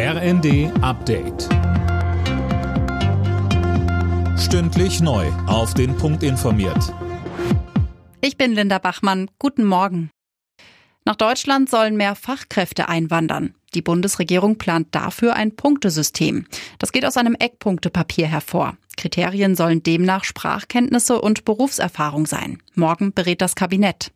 RND Update. Stündlich neu. Auf den Punkt informiert. Ich bin Linda Bachmann. Guten Morgen. Nach Deutschland sollen mehr Fachkräfte einwandern. Die Bundesregierung plant dafür ein Punktesystem. Das geht aus einem Eckpunktepapier hervor. Kriterien sollen demnach Sprachkenntnisse und Berufserfahrung sein. Morgen berät das Kabinett.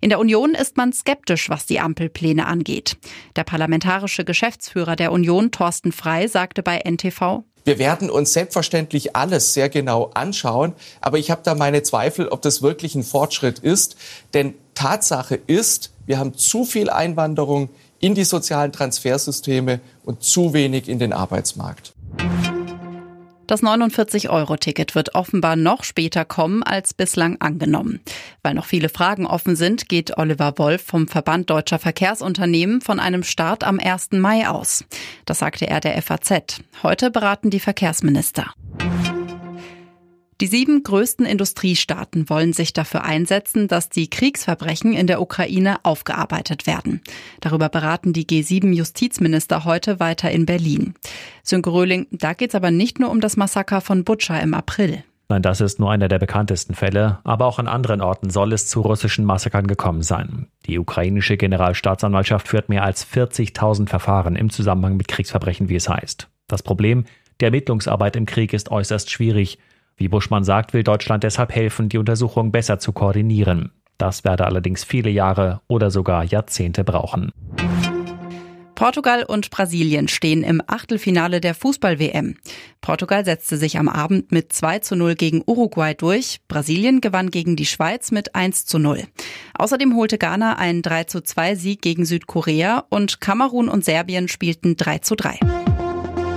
In der Union ist man skeptisch, was die Ampelpläne angeht. Der parlamentarische Geschäftsführer der Union, Thorsten Frei, sagte bei NTV, wir werden uns selbstverständlich alles sehr genau anschauen, aber ich habe da meine Zweifel, ob das wirklich ein Fortschritt ist. Denn Tatsache ist, wir haben zu viel Einwanderung in die sozialen Transfersysteme und zu wenig in den Arbeitsmarkt. Das 49-Euro-Ticket wird offenbar noch später kommen als bislang angenommen. Weil noch viele Fragen offen sind, geht Oliver Wolf vom Verband Deutscher Verkehrsunternehmen von einem Start am 1. Mai aus. Das sagte er der FAZ. Heute beraten die Verkehrsminister. Die sieben größten Industriestaaten wollen sich dafür einsetzen, dass die Kriegsverbrechen in der Ukraine aufgearbeitet werden. Darüber beraten die G7-Justizminister heute weiter in Berlin. Sönke Röhling, da geht es aber nicht nur um das Massaker von Butscha im April. Nein, das ist nur einer der bekanntesten Fälle, aber auch an anderen Orten soll es zu russischen Massakern gekommen sein. Die ukrainische Generalstaatsanwaltschaft führt mehr als 40.000 Verfahren im Zusammenhang mit Kriegsverbrechen, wie es heißt. Das Problem, die Ermittlungsarbeit im Krieg ist äußerst schwierig. Wie Buschmann sagt, will Deutschland deshalb helfen, die Untersuchung besser zu koordinieren. Das werde allerdings viele Jahre oder sogar Jahrzehnte brauchen. Portugal und Brasilien stehen im Achtelfinale der Fußball-WM. Portugal setzte sich am Abend mit 2 zu 0 gegen Uruguay durch. Brasilien gewann gegen die Schweiz mit 1 zu 0. Außerdem holte Ghana einen 3 zu 2 Sieg gegen Südkorea und Kamerun und Serbien spielten 3 zu 3.